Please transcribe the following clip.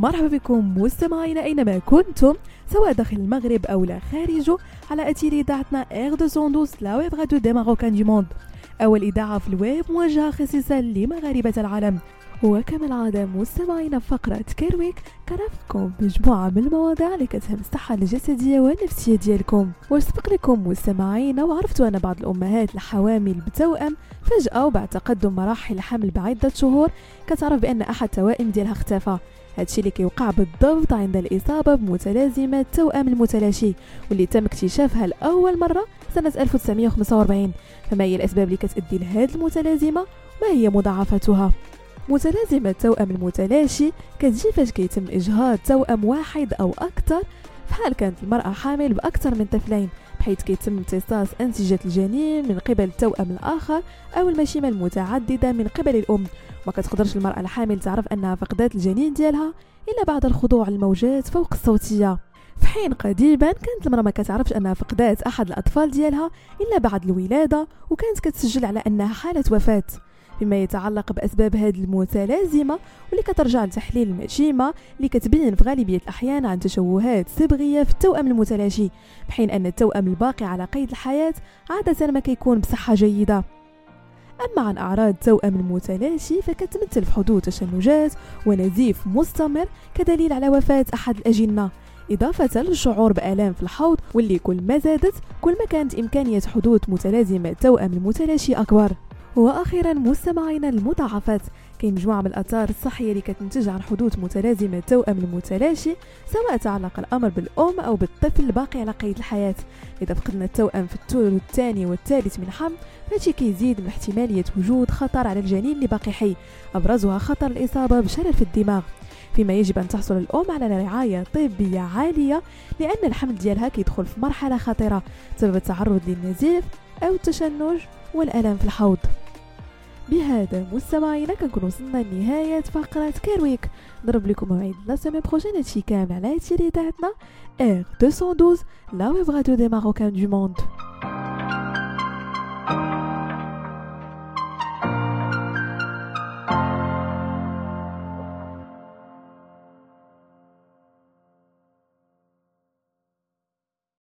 مرحبا بكم مستمعينا أينما كنتم سواء داخل المغرب أو لا خارجه على اثير إذاعتنا R 212 la web radio des Marocains du monde أول إذاعة في الويب موجهة خصيصا لمغاربة العالم. وكما العادة مستمعينا فقرة Care Week كنعرفكم مجموعة من المواضيع اللي كتهم الصحة الجسدية والنفسية ديالكم. وسبق لكم مستمعينا وعرفتوا أن بعض الأمهات الحوامل بتوأم فجأة وبعد تقدم مراحل الحمل بعدة شهور كتعرف بأن أحد توائم ديالها اختفى. هادشي اللي كيوقع بالضبط عند الإصابة بمتلازمة توأم المتلاشي واللي تم اكتشافها لأول مرة سنة 1945 فما هي الأسباب اللي كتأدي لهذه المتلازمة؟ ما هي مضاعفتها؟ متلازمة توأم المتلاشي كتجي فاش كيتم إجهاض توأم واحد أو أكثر فحال كانت المرأة حامل بأكثر من طفلين بحيث كيتم امتصاص أنسجة الجنين من قبل التوأم الآخر أو المشيمة المتعددة من قبل الأم؟ ما كتقدرش المرأة الحامل تعرف أنها فقدات الجنين ديالها إلا بعد الخضوع للموجات فوق الصوتية. في حين قديما كانت المرأة ما كتعرفش أنها فقدات أحد الأطفال ديالها إلا بعد الولادة وكانت كتسجل على أنها حالة وفاة. فيما يتعلق بأسباب هذه المتلازمة واللي كترجع لتحليل المشيمة اللي كتبين في غالبية الأحيان عن تشوهات صبغية في التوأم المتلاشي بحين أن التوأم الباقي على قيد الحياة عادة ما كيكون بصحة جيدة. أما عن أعراض توأم المتلاشي فكتمثل في حدوث تشنجات ونزيف مستمر كدليل على وفاة أحد الأجنة إضافة للشعور بآلام في الحوض واللي كل ما زادت كل ما كانت إمكانية حدوث متلازمة توأم المتلاشي أكبر. وأخيرا مستمعينا المضاعفات كاين مجموعة من الأثار الصحية اللي كتنتج عن حدوث متلازمة توأم المتلاشي سواء تعلق الأمر بالأم أو بالطفل الباقي على قيد الحياة. إذا فقدنا التوأم في الثلث الثاني والثالث من حمل فهادشي كيزيد من احتمالية وجود خطر على الجنين اللي باقي حي أبرزها خطر الإصابة بشلل الدماغ. فيما يجب أن تحصل الأم على رعاية طبية عالية لأن الحمل ديالها كيدخل في مرحلة خطرة بسبب التعرض للنزيف أو التشنج والألم في الحوض. بهذا مستمعينا كنكون وصلنا لنهاية فقرة Care Week نضرب لكم موعد la semaine prochaine هادشي كامل على هادشي اللي اذاعتنا R 212 la web radio des Marocains du monde